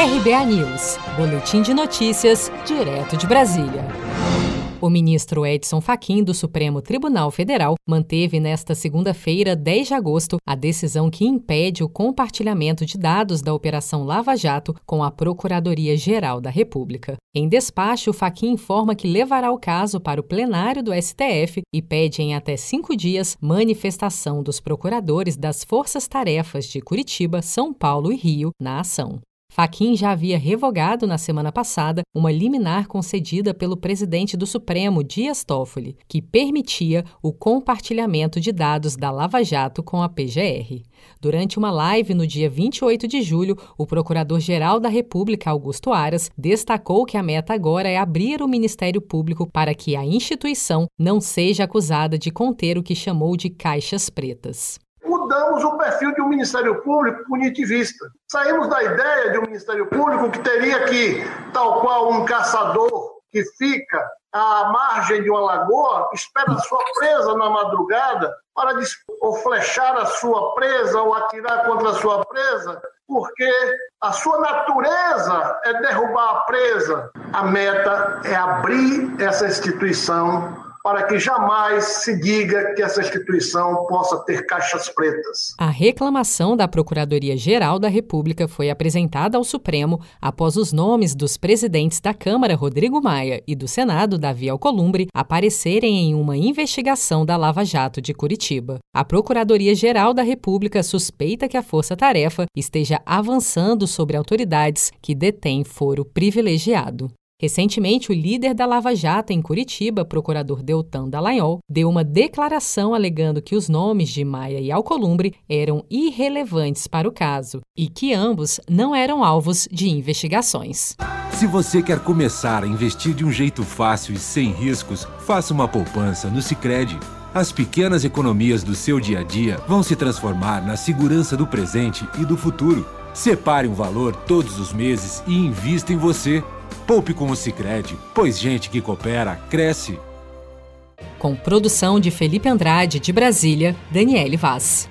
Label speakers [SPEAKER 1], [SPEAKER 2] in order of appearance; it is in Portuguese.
[SPEAKER 1] RBA News, Boletim de Notícias, direto de Brasília. O ministro Edson Fachin do Supremo Tribunal Federal manteve nesta segunda-feira, 10 de agosto, a decisão que impede o compartilhamento de dados da Operação Lava Jato com a Procuradoria-Geral da República. Em despacho, Fachin informa que levará o caso para o plenário do STF e pede em até cinco dias manifestação dos procuradores das forças-tarefas de Curitiba, São Paulo e Rio na ação. Faquim já havia revogado na semana passada uma liminar concedida pelo presidente do Supremo, Dias Toffoli, que permitia o compartilhamento de dados da Lava Jato com a PGR. Durante uma live no dia 28 de julho, o Procurador-Geral da República, Augusto Aras, destacou que a meta agora é abrir o Ministério Público para que a instituição não seja acusada de conter o que chamou de caixas pretas
[SPEAKER 2] mudamos o perfil de um Ministério Público punitivista. Saímos da ideia de um Ministério Público que teria que, tal qual um caçador que fica à margem de uma lagoa, espera a sua presa na madrugada para ou flechar a sua presa ou atirar contra a sua presa, porque a sua natureza é derrubar a presa. A meta é abrir essa instituição para que jamais se diga que essa instituição possa ter caixas pretas.
[SPEAKER 1] A reclamação da Procuradoria-Geral da República foi apresentada ao Supremo após os nomes dos presidentes da Câmara, Rodrigo Maia, e do Senado, Davi Alcolumbre, aparecerem em uma investigação da Lava Jato de Curitiba. A Procuradoria-Geral da República suspeita que a Força Tarefa esteja avançando sobre autoridades que detêm foro privilegiado. Recentemente, o líder da Lava Jato em Curitiba, procurador Deltan Dallagnol, deu uma declaração alegando que os nomes de Maia e Alcolumbre eram irrelevantes para o caso e que ambos não eram alvos de investigações.
[SPEAKER 3] Se você quer começar a investir de um jeito fácil e sem riscos, faça uma poupança no Sicredi. As pequenas economias do seu dia a dia vão se transformar na segurança do presente e do futuro. Separe um valor todos os meses e invista em você. Poupe com o Sicredi, pois gente que coopera cresce.
[SPEAKER 1] Com produção de Felipe Andrade de Brasília, Daniele Vaz.